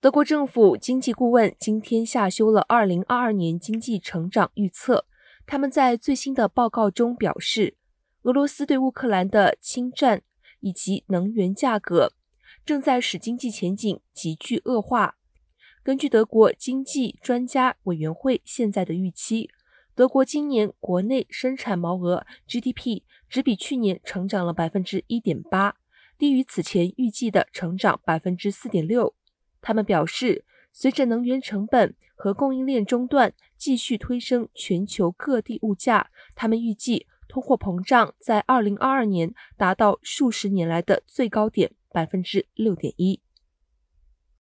德国政府经济顾问今天下修了2022年经济成长预测。他们在最新的报告中表示，俄罗斯对乌克兰的侵占以及能源价格正在使经济前景急剧恶化。根据德国经济专家委员会现在的预期，德国今年国内生产毛额 GDP 只比去年成长了百分之一点八，低于此前预计的成长百分之四点六。他们表示，随着能源成本和供应链中断继续推升全球各地物价，他们预计通货膨胀在二零二二年达到数十年来的最高点百分之六点一。